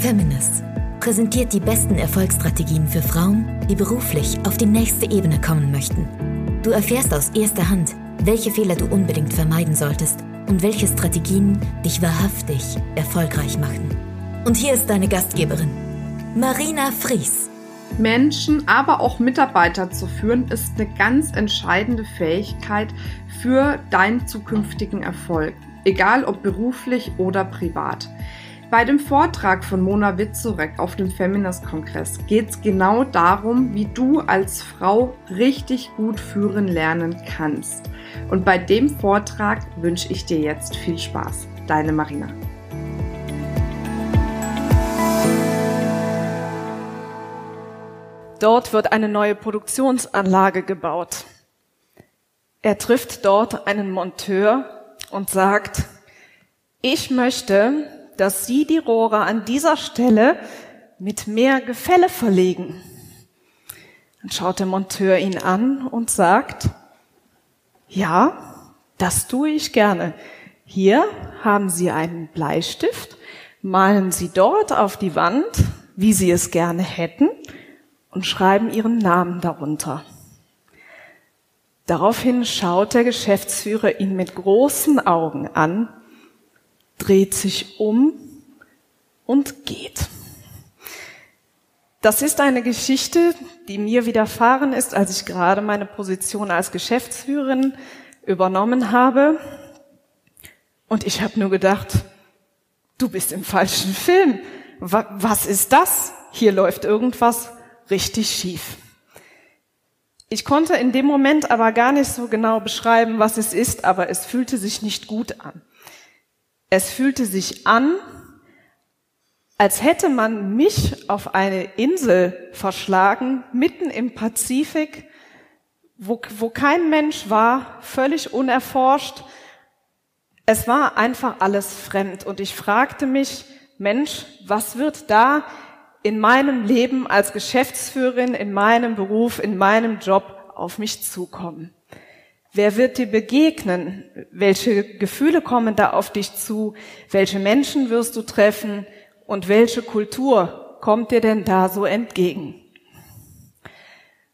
Feminist präsentiert die besten Erfolgsstrategien für Frauen, die beruflich auf die nächste Ebene kommen möchten. Du erfährst aus erster Hand, welche Fehler du unbedingt vermeiden solltest und welche Strategien dich wahrhaftig erfolgreich machen. Und hier ist deine Gastgeberin, Marina Fries. Menschen, aber auch Mitarbeiter zu führen, ist eine ganz entscheidende Fähigkeit für deinen zukünftigen Erfolg, egal ob beruflich oder privat. Bei dem Vortrag von Mona Witzurek auf dem Feminist-Kongress geht es genau darum, wie du als Frau richtig gut führen lernen kannst. Und bei dem Vortrag wünsche ich dir jetzt viel Spaß. Deine Marina. Dort wird eine neue Produktionsanlage gebaut. Er trifft dort einen Monteur und sagt, ich möchte, dass Sie die Rohre an dieser Stelle mit mehr Gefälle verlegen. Dann schaut der Monteur ihn an und sagt, ja, das tue ich gerne. Hier haben Sie einen Bleistift, malen Sie dort auf die Wand, wie Sie es gerne hätten, und schreiben ihren Namen darunter. Daraufhin schaut der Geschäftsführer ihn mit großen Augen an, dreht sich um und geht. Das ist eine Geschichte, die mir widerfahren ist, als ich gerade meine Position als Geschäftsführerin übernommen habe. Und ich habe nur gedacht, du bist im falschen Film. Was ist das? Hier läuft irgendwas richtig schief. Ich konnte in dem Moment aber gar nicht so genau beschreiben, was es ist, aber es fühlte sich nicht gut an. Es fühlte sich an, als hätte man mich auf eine Insel verschlagen, mitten im Pazifik, wo, wo kein Mensch war, völlig unerforscht. Es war einfach alles fremd und ich fragte mich, Mensch, was wird da in meinem Leben als Geschäftsführerin, in meinem Beruf, in meinem Job auf mich zukommen? Wer wird dir begegnen? Welche Gefühle kommen da auf dich zu? Welche Menschen wirst du treffen? Und welche Kultur kommt dir denn da so entgegen?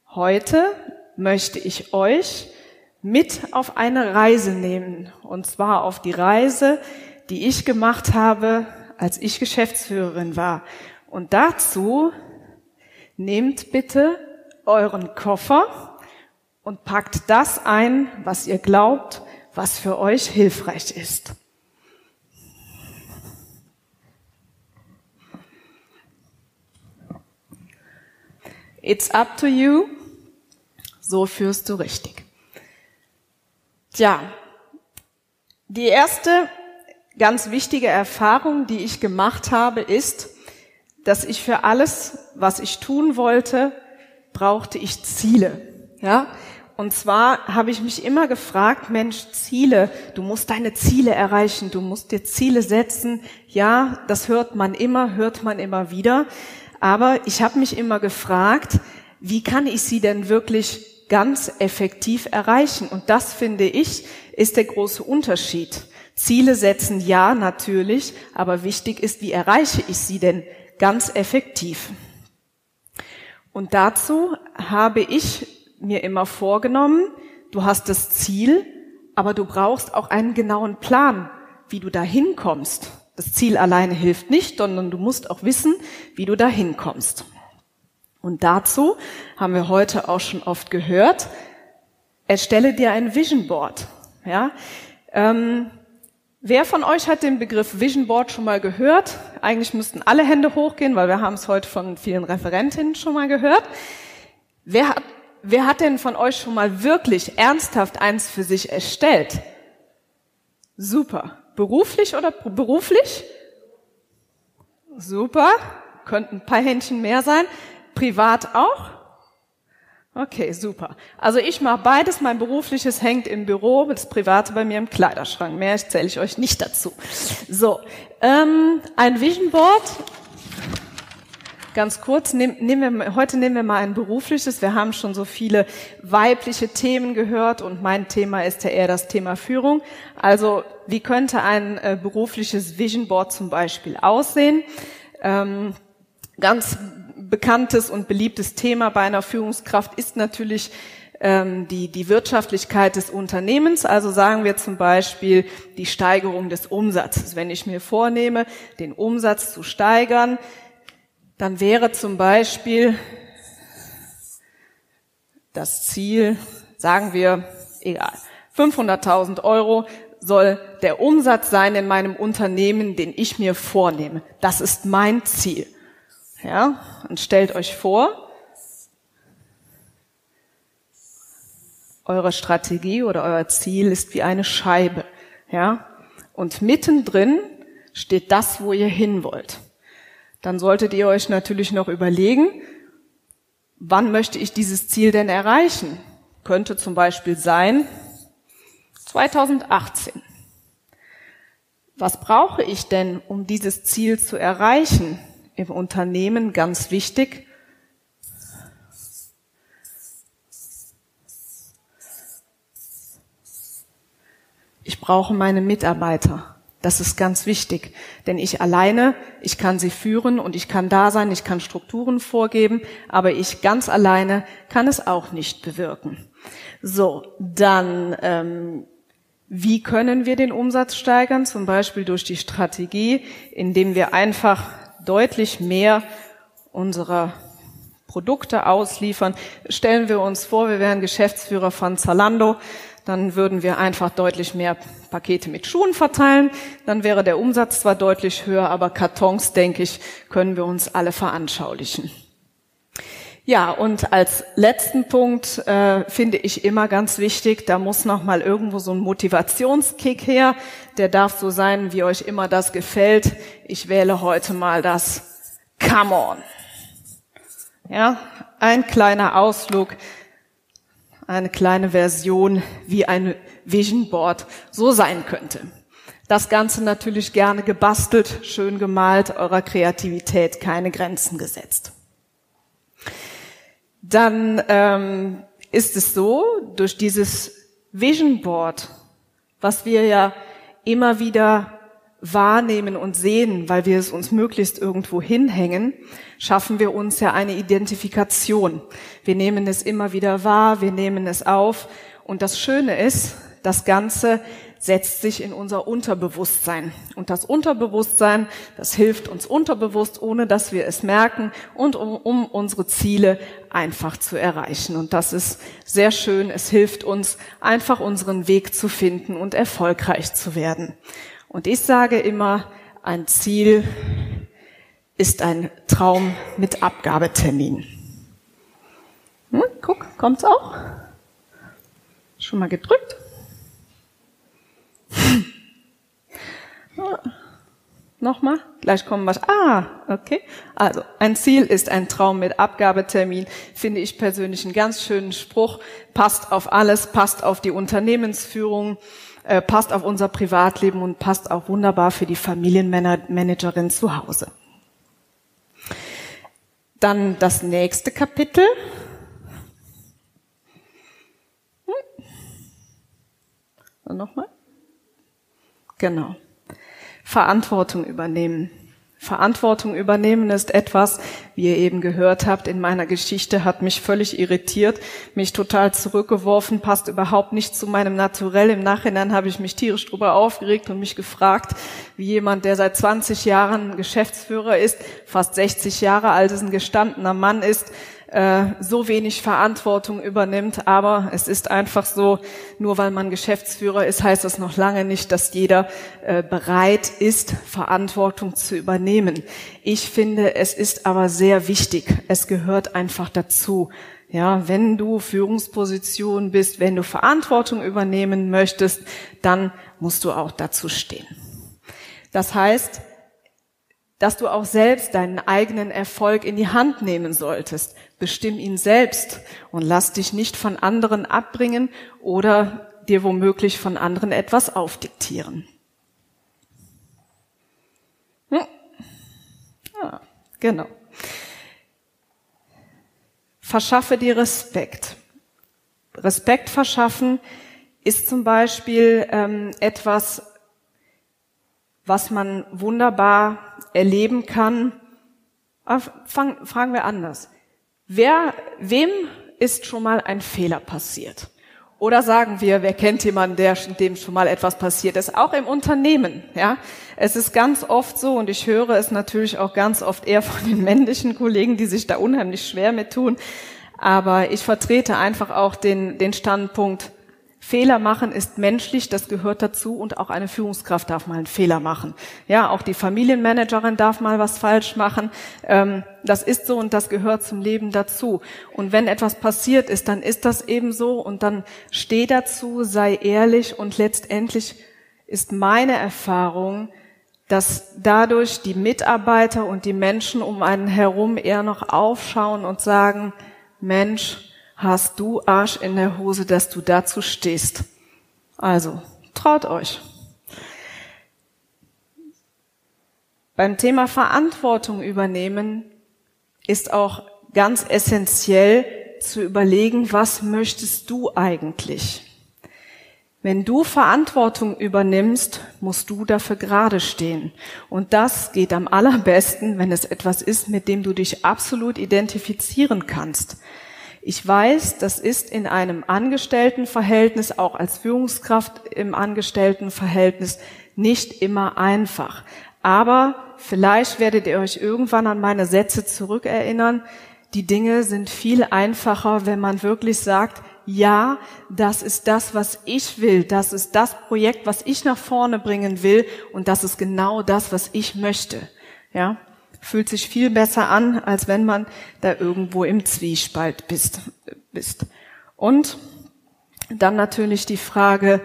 Heute möchte ich euch mit auf eine Reise nehmen. Und zwar auf die Reise, die ich gemacht habe, als ich Geschäftsführerin war. Und dazu nehmt bitte euren Koffer und packt das ein, was ihr glaubt, was für euch hilfreich ist. It's up to you. So führst du richtig. Tja, die erste ganz wichtige Erfahrung, die ich gemacht habe, ist, dass ich für alles, was ich tun wollte, brauchte ich Ziele. Ja? Und zwar habe ich mich immer gefragt, Mensch, Ziele, du musst deine Ziele erreichen, du musst dir Ziele setzen. Ja, das hört man immer, hört man immer wieder. Aber ich habe mich immer gefragt, wie kann ich sie denn wirklich ganz effektiv erreichen? Und das finde ich, ist der große Unterschied. Ziele setzen ja natürlich, aber wichtig ist, wie erreiche ich sie denn ganz effektiv. Und dazu habe ich mir immer vorgenommen, du hast das Ziel, aber du brauchst auch einen genauen Plan, wie du dahin kommst. Das Ziel alleine hilft nicht, sondern du musst auch wissen, wie du dahin kommst. Und dazu haben wir heute auch schon oft gehört, erstelle dir ein Vision Board. Ja, ähm, Wer von euch hat den Begriff Vision Board schon mal gehört? Eigentlich müssten alle Hände hochgehen, weil wir haben es heute von vielen Referentinnen schon mal gehört. Wer hat, wer hat denn von euch schon mal wirklich ernsthaft eins für sich erstellt? Super. Beruflich oder beruflich? Super. Könnten ein paar Händchen mehr sein. Privat auch? Okay, super. Also ich mache beides. Mein berufliches hängt im Büro, das private bei mir im Kleiderschrank. Mehr erzähle ich euch nicht dazu. So, ähm, ein Vision Board. Ganz kurz, nehm, nehmen wir, heute nehmen wir mal ein berufliches. Wir haben schon so viele weibliche Themen gehört und mein Thema ist ja eher das Thema Führung. Also wie könnte ein äh, berufliches Vision Board zum Beispiel aussehen? Ähm, ganz bekanntes und beliebtes Thema bei einer Führungskraft ist natürlich ähm, die, die Wirtschaftlichkeit des Unternehmens. Also sagen wir zum Beispiel die Steigerung des Umsatzes. Wenn ich mir vornehme, den Umsatz zu steigern, dann wäre zum Beispiel das Ziel, sagen wir, egal, 500.000 Euro soll der Umsatz sein in meinem Unternehmen, den ich mir vornehme. Das ist mein Ziel. Ja, und stellt euch vor, eure Strategie oder euer Ziel ist wie eine Scheibe. Ja, und mittendrin steht das, wo ihr hin wollt. Dann solltet ihr euch natürlich noch überlegen, wann möchte ich dieses Ziel denn erreichen? Könnte zum Beispiel sein 2018. Was brauche ich denn, um dieses Ziel zu erreichen? Im Unternehmen ganz wichtig. Ich brauche meine Mitarbeiter. Das ist ganz wichtig, denn ich alleine, ich kann sie führen und ich kann da sein, ich kann Strukturen vorgeben, aber ich ganz alleine kann es auch nicht bewirken. So, dann ähm, wie können wir den Umsatz steigern? Zum Beispiel durch die Strategie, indem wir einfach deutlich mehr unserer Produkte ausliefern. Stellen wir uns vor, wir wären Geschäftsführer von Zalando dann würden wir einfach deutlich mehr Pakete mit Schuhen verteilen. Dann wäre der Umsatz zwar deutlich höher, aber Kartons, denke ich, können wir uns alle veranschaulichen. Ja, und als letzten Punkt äh, finde ich immer ganz wichtig, da muss noch mal irgendwo so ein Motivationskick her. Der darf so sein, wie euch immer das gefällt. Ich wähle heute mal das Come on. Ja, ein kleiner Ausflug eine kleine Version, wie ein Vision Board so sein könnte. Das Ganze natürlich gerne gebastelt, schön gemalt, eurer Kreativität keine Grenzen gesetzt. Dann ähm, ist es so, durch dieses Vision Board, was wir ja immer wieder wahrnehmen und sehen, weil wir es uns möglichst irgendwo hinhängen, schaffen wir uns ja eine Identifikation. Wir nehmen es immer wieder wahr, wir nehmen es auf. Und das Schöne ist, das Ganze setzt sich in unser Unterbewusstsein. Und das Unterbewusstsein, das hilft uns unterbewusst, ohne dass wir es merken, und um, um unsere Ziele einfach zu erreichen. Und das ist sehr schön. Es hilft uns, einfach unseren Weg zu finden und erfolgreich zu werden. Und ich sage immer, ein Ziel ist ein Traum mit Abgabetermin. Hm, guck, kommt's auch? Schon mal gedrückt? Nochmal? Gleich kommen wir. Ah, okay. Also, ein Ziel ist ein Traum mit Abgabetermin. Finde ich persönlich einen ganz schönen Spruch. Passt auf alles, passt auf die Unternehmensführung, äh, passt auf unser Privatleben und passt auch wunderbar für die Familienmanagerin zu Hause. Dann das nächste Kapitel. Hm. Nochmal. Genau. Verantwortung übernehmen. Verantwortung übernehmen ist etwas, wie ihr eben gehört habt, in meiner Geschichte hat mich völlig irritiert, mich total zurückgeworfen, passt überhaupt nicht zu meinem Naturell. Im Nachhinein habe ich mich tierisch drüber aufgeregt und mich gefragt, wie jemand, der seit 20 Jahren Geschäftsführer ist, fast 60 Jahre alt ist, ein gestandener Mann ist, äh, so wenig Verantwortung übernimmt. Aber es ist einfach so, nur weil man Geschäftsführer ist, heißt das noch lange nicht, dass jeder äh, bereit ist, Verantwortung zu übernehmen. Ich finde, es ist aber sehr wichtig. Es gehört einfach dazu. Ja, wenn du Führungsposition bist, wenn du Verantwortung übernehmen möchtest, dann musst du auch dazu stehen. Das heißt, dass du auch selbst deinen eigenen Erfolg in die Hand nehmen solltest. Bestimm ihn selbst und lass dich nicht von anderen abbringen oder dir womöglich von anderen etwas aufdiktieren. Hm. Ah, genau. Verschaffe dir Respekt. Respekt verschaffen ist zum Beispiel ähm, etwas, was man wunderbar erleben kann, fang, fragen wir anders. Wer, wem ist schon mal ein Fehler passiert? Oder sagen wir, wer kennt jemanden, der, dem schon mal etwas passiert ist? Auch im Unternehmen, ja. Es ist ganz oft so, und ich höre es natürlich auch ganz oft eher von den männlichen Kollegen, die sich da unheimlich schwer mit tun. Aber ich vertrete einfach auch den, den Standpunkt, Fehler machen ist menschlich, das gehört dazu und auch eine Führungskraft darf mal einen Fehler machen. Ja, auch die Familienmanagerin darf mal was falsch machen. Ähm, das ist so und das gehört zum Leben dazu. Und wenn etwas passiert ist, dann ist das eben so und dann steh dazu, sei ehrlich und letztendlich ist meine Erfahrung, dass dadurch die Mitarbeiter und die Menschen um einen herum eher noch aufschauen und sagen, Mensch, hast du Arsch in der Hose, dass du dazu stehst. Also, traut euch. Beim Thema Verantwortung übernehmen ist auch ganz essentiell zu überlegen, was möchtest du eigentlich? Wenn du Verantwortung übernimmst, musst du dafür gerade stehen. Und das geht am allerbesten, wenn es etwas ist, mit dem du dich absolut identifizieren kannst. Ich weiß, das ist in einem Angestelltenverhältnis, auch als Führungskraft im Angestelltenverhältnis, nicht immer einfach. Aber vielleicht werdet ihr euch irgendwann an meine Sätze zurückerinnern. Die Dinge sind viel einfacher, wenn man wirklich sagt, ja, das ist das, was ich will, das ist das Projekt, was ich nach vorne bringen will und das ist genau das, was ich möchte. Ja, fühlt sich viel besser an, als wenn man da irgendwo im Zwiespalt bist. bist. Und dann natürlich die Frage,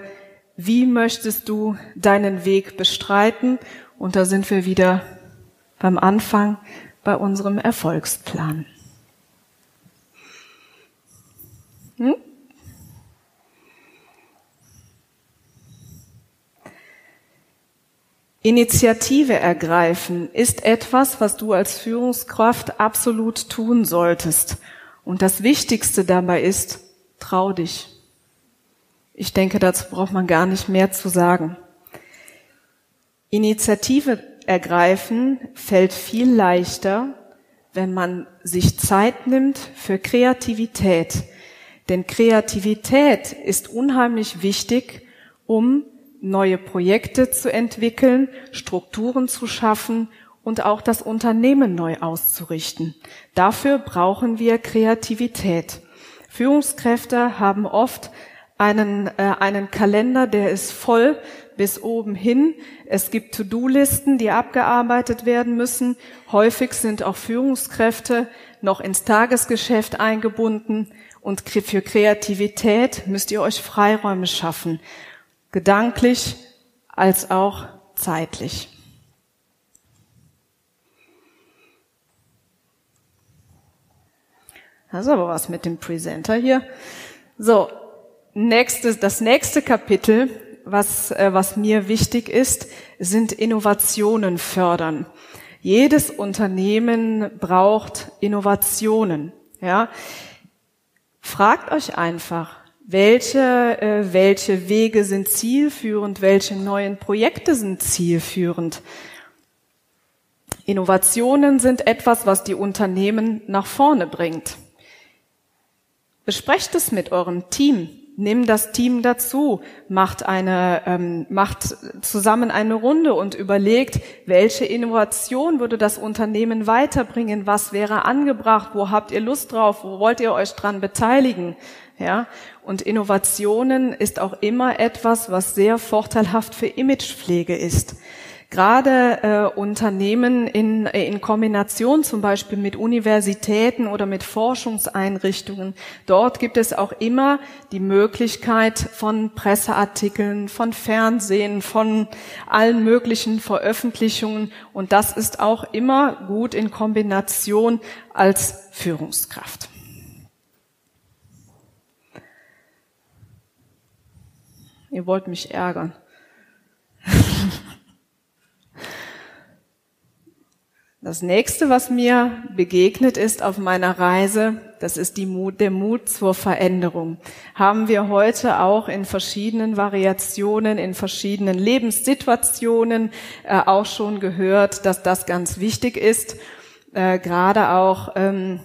wie möchtest du deinen Weg bestreiten? Und da sind wir wieder beim Anfang bei unserem Erfolgsplan. Hm? Initiative ergreifen ist etwas, was du als Führungskraft absolut tun solltest. Und das Wichtigste dabei ist, trau dich. Ich denke, dazu braucht man gar nicht mehr zu sagen. Initiative ergreifen fällt viel leichter, wenn man sich Zeit nimmt für Kreativität. Denn Kreativität ist unheimlich wichtig, um neue Projekte zu entwickeln, Strukturen zu schaffen und auch das Unternehmen neu auszurichten. Dafür brauchen wir Kreativität. Führungskräfte haben oft einen, äh, einen Kalender, der ist voll bis oben hin. Es gibt To-Do-Listen, die abgearbeitet werden müssen. Häufig sind auch Führungskräfte noch ins Tagesgeschäft eingebunden. Und für Kreativität müsst ihr euch Freiräume schaffen gedanklich als auch zeitlich. Das ist aber was mit dem Presenter hier. So, nächstes, das nächste Kapitel, was, äh, was mir wichtig ist, sind Innovationen fördern. Jedes Unternehmen braucht Innovationen. Ja, fragt euch einfach, welche, äh, welche Wege sind zielführend? Welche neuen Projekte sind zielführend? Innovationen sind etwas, was die Unternehmen nach vorne bringt. Besprecht es mit eurem Team. Nimm das Team dazu, macht eine, ähm, macht zusammen eine Runde und überlegt, welche Innovation würde das Unternehmen weiterbringen, was wäre angebracht, wo habt ihr Lust drauf, wo wollt ihr euch dran beteiligen, ja? Und Innovationen ist auch immer etwas, was sehr vorteilhaft für Imagepflege ist. Gerade äh, Unternehmen in, äh, in Kombination zum Beispiel mit Universitäten oder mit Forschungseinrichtungen, dort gibt es auch immer die Möglichkeit von Presseartikeln, von Fernsehen, von allen möglichen Veröffentlichungen. Und das ist auch immer gut in Kombination als Führungskraft. Ihr wollt mich ärgern. Das nächste, was mir begegnet ist auf meiner Reise, das ist die Mut, der Mut zur Veränderung. Haben wir heute auch in verschiedenen Variationen, in verschiedenen Lebenssituationen äh, auch schon gehört, dass das ganz wichtig ist. äh, gerade auch ähm,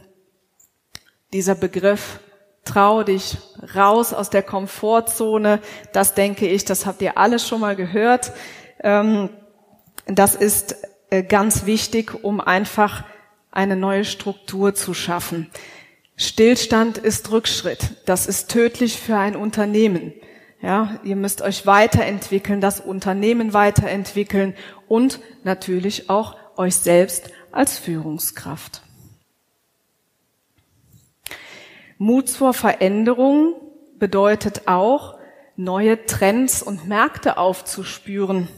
dieser Begriff trau dich raus aus der Komfortzone, das denke ich, das habt ihr alle schon mal gehört. Ähm, das ist äh, ganz wichtig, um einfach eine neue Struktur zu schaffen. Stillstand ist Rückschritt. Das ist tödlich für ein Unternehmen. Ja, ihr müsst euch weiterentwickeln, das Unternehmen weiterentwickeln und natürlich auch euch selbst als Führungskraft. Mut zur Veränderung bedeutet auch, neue Trends und Märkte aufzuspüren.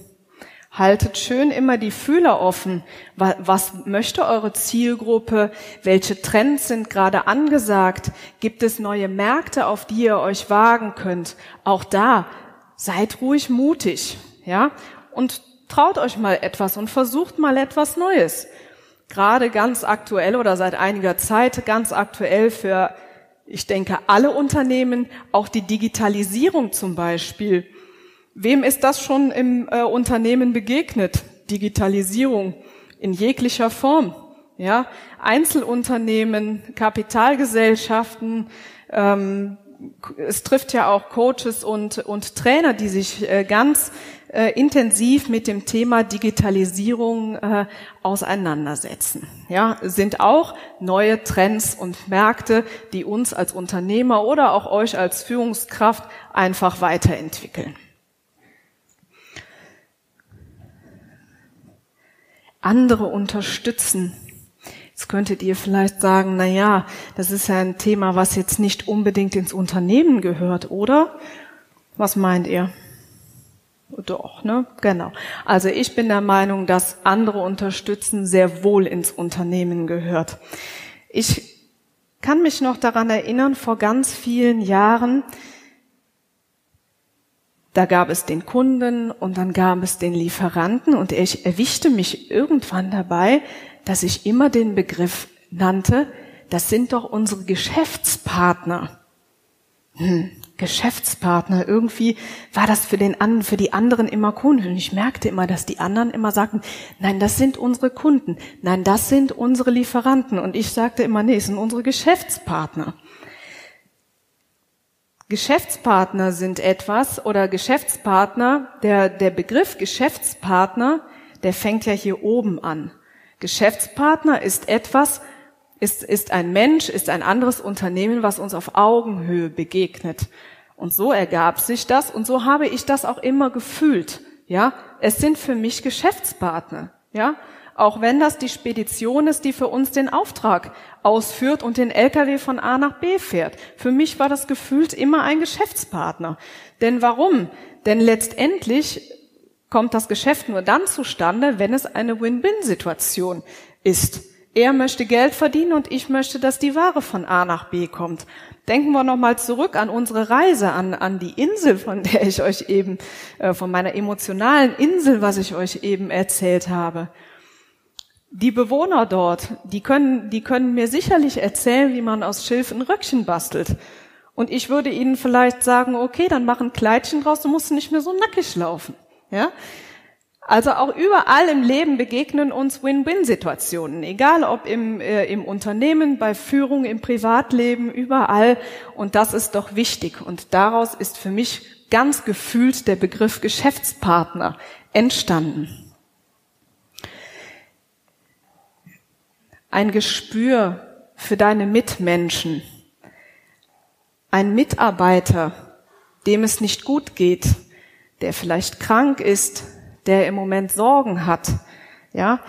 Haltet schön immer die Fühler offen. Was möchte eure Zielgruppe? Welche Trends sind gerade angesagt? Gibt es neue Märkte, auf die ihr euch wagen könnt? Auch da seid ruhig mutig, ja? Und traut euch mal etwas und versucht mal etwas Neues. Gerade ganz aktuell oder seit einiger Zeit ganz aktuell für, ich denke, alle Unternehmen, auch die Digitalisierung zum Beispiel Wem ist das schon im äh, Unternehmen begegnet? Digitalisierung in jeglicher Form. Ja, Einzelunternehmen, Kapitalgesellschaften. Ähm, es trifft ja auch Coaches und, und Trainer, die sich äh, ganz äh, intensiv mit dem Thema Digitalisierung äh, auseinandersetzen. Ja, sind auch neue Trends und Märkte, die uns als Unternehmer oder auch euch als Führungskraft einfach weiterentwickeln. andere unterstützen. Jetzt könntet ihr vielleicht sagen, na ja, das ist ja ein Thema, was jetzt nicht unbedingt ins Unternehmen gehört, oder? Was meint ihr? Doch, ne? Genau. Also ich bin der Meinung, dass andere unterstützen sehr wohl ins Unternehmen gehört. Ich kann mich noch daran erinnern, vor ganz vielen Jahren, da gab es den Kunden und dann gab es den Lieferanten und ich erwischte mich irgendwann dabei, dass ich immer den Begriff nannte, das sind doch unsere Geschäftspartner. Hm, Geschäftspartner. Irgendwie war das für den anderen, für die anderen immer komisch. Und ich merkte immer, dass die anderen immer sagten, nein, das sind unsere Kunden. Nein, das sind unsere Lieferanten. Und ich sagte immer, nee, es sind unsere Geschäftspartner. Geschäftspartner sind etwas oder Geschäftspartner, der, der Begriff Geschäftspartner, der fängt ja hier oben an. Geschäftspartner ist etwas, ist, ist ein Mensch, ist ein anderes Unternehmen, was uns auf Augenhöhe begegnet. Und so ergab sich das und so habe ich das auch immer gefühlt. Ja, es sind für mich Geschäftspartner. Ja, auch wenn das die Spedition ist, die für uns den Auftrag ausführt und den LKW von A nach B fährt. Für mich war das gefühlt immer ein Geschäftspartner. Denn warum? Denn letztendlich kommt das Geschäft nur dann zustande, wenn es eine Win-Win-Situation ist. Er möchte Geld verdienen und ich möchte, dass die Ware von A nach B kommt. Denken wir nochmal zurück an unsere Reise, an, an die Insel, von der ich euch eben, äh, von meiner emotionalen Insel, was ich euch eben erzählt habe. Die Bewohner dort, die können, die können mir sicherlich erzählen, wie man aus Schilf ein Röckchen bastelt. Und ich würde ihnen vielleicht sagen, okay, dann mach ein Kleidchen draus, du musst nicht mehr so nackig laufen. Ja? Also auch überall im Leben begegnen uns Win-Win-Situationen, egal ob im, äh, im Unternehmen, bei Führung, im Privatleben, überall. Und das ist doch wichtig. Und daraus ist für mich ganz gefühlt der Begriff Geschäftspartner entstanden. ein Gespür für deine Mitmenschen, ein Mitarbeiter, dem es nicht gut geht, der vielleicht krank ist, der im Moment Sorgen hat, ja,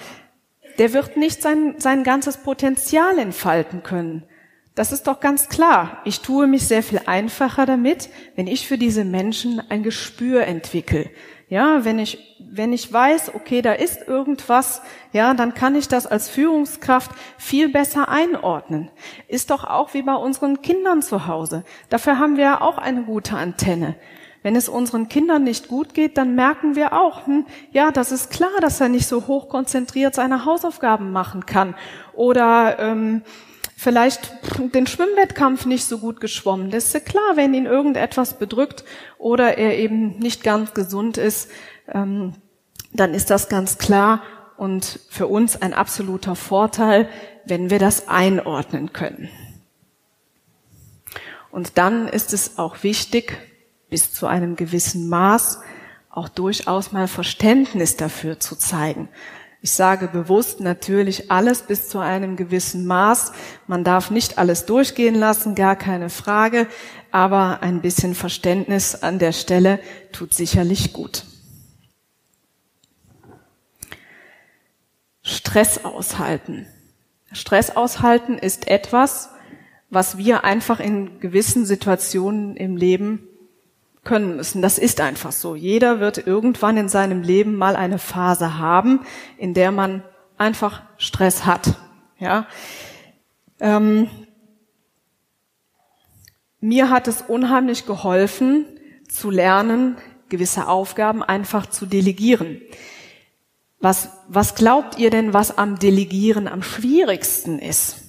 der wird nicht sein, sein ganzes Potenzial entfalten können. Das ist doch ganz klar. Ich tue mich sehr viel einfacher damit, wenn ich für diese Menschen ein Gespür entwickle. Ja, wenn ich, wenn ich weiß, okay, da ist irgendwas, ja, dann kann ich das als Führungskraft viel besser einordnen. Ist doch auch wie bei unseren Kindern zu Hause. Dafür haben wir ja auch eine gute Antenne. Wenn es unseren Kindern nicht gut geht, dann merken wir auch, hm, ja, das ist klar, dass er nicht so hoch konzentriert seine Hausaufgaben machen kann. Oder ähm, vielleicht den Schwimmwettkampf nicht so gut geschwommen. Das ist ja klar, wenn ihn irgendetwas bedrückt oder er eben nicht ganz gesund ist, ähm, dann ist das ganz klar. und für uns ein absoluter Vorteil, wenn wir das einordnen können. Und dann ist es auch wichtig, bis zu einem gewissen Maß auch durchaus mal Verständnis dafür zu zeigen. Ich sage bewusst natürlich alles bis zu einem gewissen Maß. Man darf nicht alles durchgehen lassen, gar keine Frage, aber ein bisschen Verständnis an der Stelle tut sicherlich gut. Stress aushalten. Stress aushalten ist etwas, was wir einfach in gewissen Situationen im Leben können müssen. Das ist einfach so. Jeder wird irgendwann in seinem Leben mal eine Phase haben, in der man einfach Stress hat. Ja. Ähm, mir hat es unheimlich geholfen, zu lernen, gewisse Aufgaben einfach zu delegieren. Was, was glaubt ihr denn, was am Delegieren am schwierigsten ist?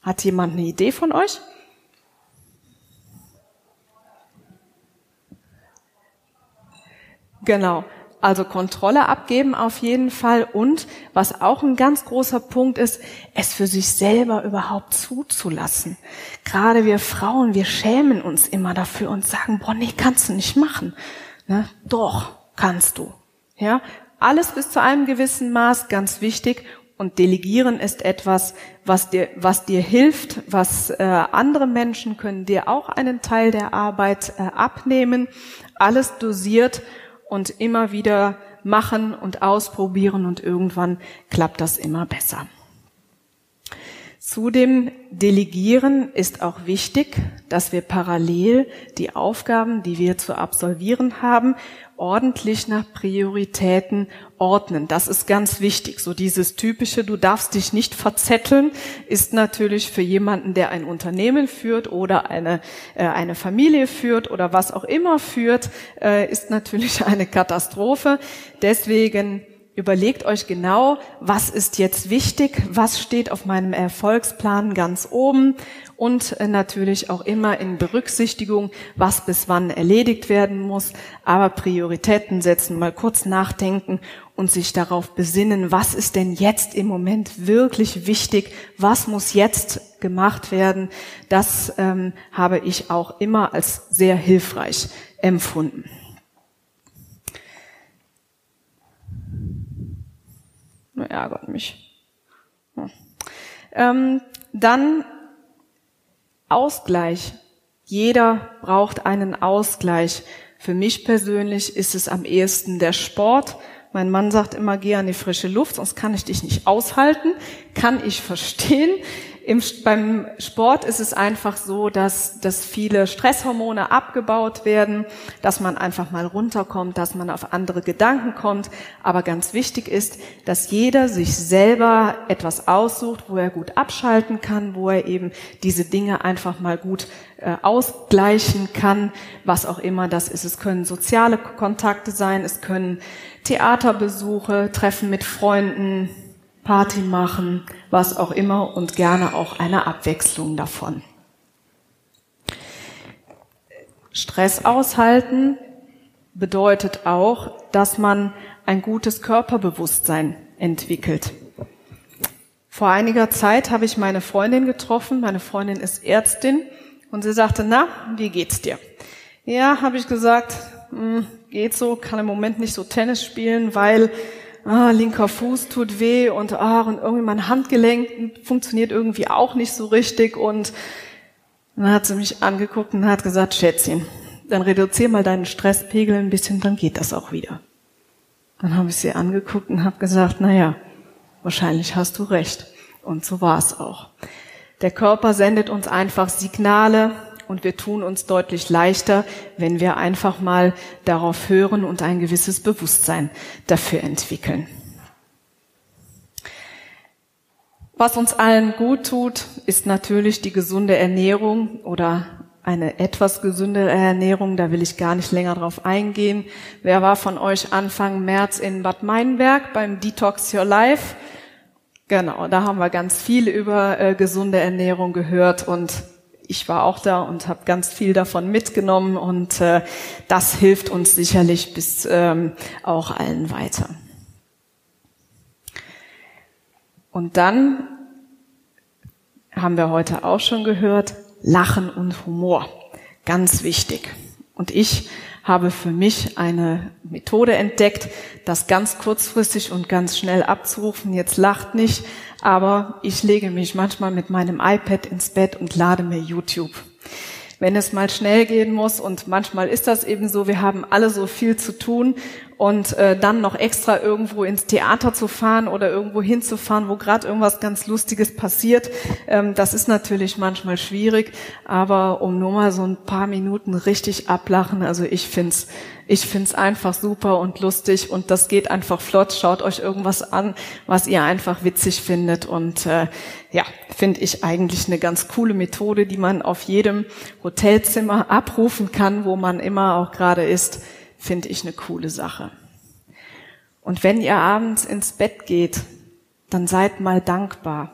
Hat jemand eine Idee von euch? Genau. Also Kontrolle abgeben auf jeden Fall und was auch ein ganz großer Punkt ist, es für sich selber überhaupt zuzulassen. Gerade wir Frauen, wir schämen uns immer dafür und sagen, boah, nee, kannst du nicht machen. Ne? Doch, kannst du. Ja, alles bis zu einem gewissen Maß, ganz wichtig. Und delegieren ist etwas, was dir, was dir hilft, was äh, andere Menschen können dir auch einen Teil der Arbeit äh, abnehmen. Alles dosiert und immer wieder machen und ausprobieren und irgendwann klappt das immer besser. Zu dem Delegieren ist auch wichtig, dass wir parallel die Aufgaben, die wir zu absolvieren haben, ordentlich nach Prioritäten ordnen. Das ist ganz wichtig. So dieses typische, du darfst dich nicht verzetteln, ist natürlich für jemanden, der ein Unternehmen führt oder eine, äh, eine Familie führt oder was auch immer führt, äh, ist natürlich eine Katastrophe. Deswegen Überlegt euch genau, was ist jetzt wichtig, was steht auf meinem Erfolgsplan ganz oben und äh, natürlich auch immer in Berücksichtigung, was bis wann erledigt werden muss, aber Prioritäten setzen, mal kurz nachdenken und sich darauf besinnen, was ist denn jetzt im Moment wirklich wichtig, was muss jetzt gemacht werden, das ähm, habe ich auch immer als sehr hilfreich empfunden. Ärgert mich. Hm. Ähm, dann Ausgleich. Jeder braucht einen Ausgleich. Für mich persönlich ist es am ehesten der Sport. Mein Mann sagt immer, geh an die frische Luft, sonst kann ich dich nicht aushalten. Kann ich verstehen. Im, beim Sport ist es einfach so, dass, dass viele Stresshormone abgebaut werden, dass man einfach mal runterkommt, dass man auf andere Gedanken kommt. Aber ganz wichtig ist, dass jeder sich selber etwas aussucht, wo er gut abschalten kann, wo er eben diese Dinge einfach mal gut äh, ausgleichen kann, was auch immer das ist. Es können soziale Kontakte sein, es können Theaterbesuche, Treffen mit Freunden, Party machen, was auch immer und gerne auch eine Abwechslung davon. Stress aushalten bedeutet auch, dass man ein gutes Körperbewusstsein entwickelt. Vor einiger Zeit habe ich meine Freundin getroffen. Meine Freundin ist Ärztin und sie sagte, na, wie geht's dir? Ja, habe ich gesagt, hm, geht so, kann im Moment nicht so Tennis spielen, weil ah, linker Fuß tut weh und, ah, und irgendwie mein Handgelenk funktioniert irgendwie auch nicht so richtig und dann hat sie mich angeguckt und hat gesagt, Schätzchen, dann reduzier mal deinen Stresspegel ein bisschen, dann geht das auch wieder. Dann habe ich sie angeguckt und habe gesagt, na ja, wahrscheinlich hast du recht. Und so war es auch. Der Körper sendet uns einfach Signale, und wir tun uns deutlich leichter, wenn wir einfach mal darauf hören und ein gewisses Bewusstsein dafür entwickeln. Was uns allen gut tut, ist natürlich die gesunde Ernährung oder eine etwas gesündere Ernährung. Da will ich gar nicht länger drauf eingehen. Wer war von euch Anfang März in Bad Meinberg beim Detox Your Life? Genau, da haben wir ganz viel über äh, gesunde Ernährung gehört und ich war auch da und habe ganz viel davon mitgenommen und äh, das hilft uns sicherlich bis ähm, auch allen weiter. Und dann haben wir heute auch schon gehört, Lachen und Humor. Ganz wichtig. Und ich habe für mich eine Methode entdeckt, das ganz kurzfristig und ganz schnell abzurufen. Jetzt lacht nicht, aber ich lege mich manchmal mit meinem iPad ins Bett und lade mir YouTube wenn es mal schnell gehen muss. Und manchmal ist das eben so, wir haben alle so viel zu tun und äh, dann noch extra irgendwo ins Theater zu fahren oder irgendwo hinzufahren, wo gerade irgendwas ganz Lustiges passiert, ähm, das ist natürlich manchmal schwierig, aber um nur mal so ein paar Minuten richtig ablachen, also ich find's, ich find's einfach super und lustig und das geht einfach flott. Schaut euch irgendwas an, was ihr einfach witzig findet und äh, ja, finde ich eigentlich eine ganz coole Methode, die man auf jedem Hotelzimmer abrufen kann, wo man immer auch gerade ist finde ich eine coole Sache. Und wenn ihr abends ins Bett geht, dann seid mal dankbar.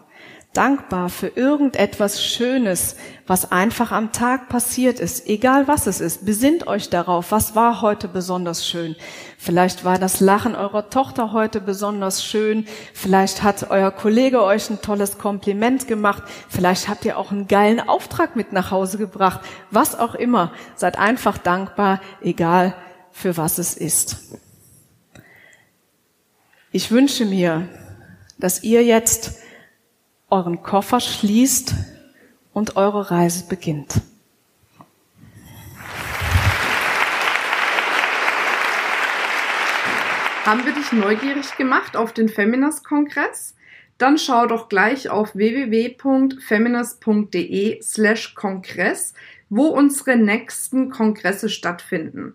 Dankbar für irgendetwas Schönes, was einfach am Tag passiert ist, egal was es ist. Besinnt euch darauf, was war heute besonders schön. Vielleicht war das Lachen eurer Tochter heute besonders schön. Vielleicht hat euer Kollege euch ein tolles Kompliment gemacht. Vielleicht habt ihr auch einen geilen Auftrag mit nach Hause gebracht. Was auch immer. Seid einfach dankbar, egal für was es ist. Ich wünsche mir, dass ihr jetzt euren Koffer schließt und eure Reise beginnt. Haben wir dich neugierig gemacht auf den Feminist-Kongress? Dann schau doch gleich auf www.feminist.de slash Kongress, wo unsere nächsten Kongresse stattfinden.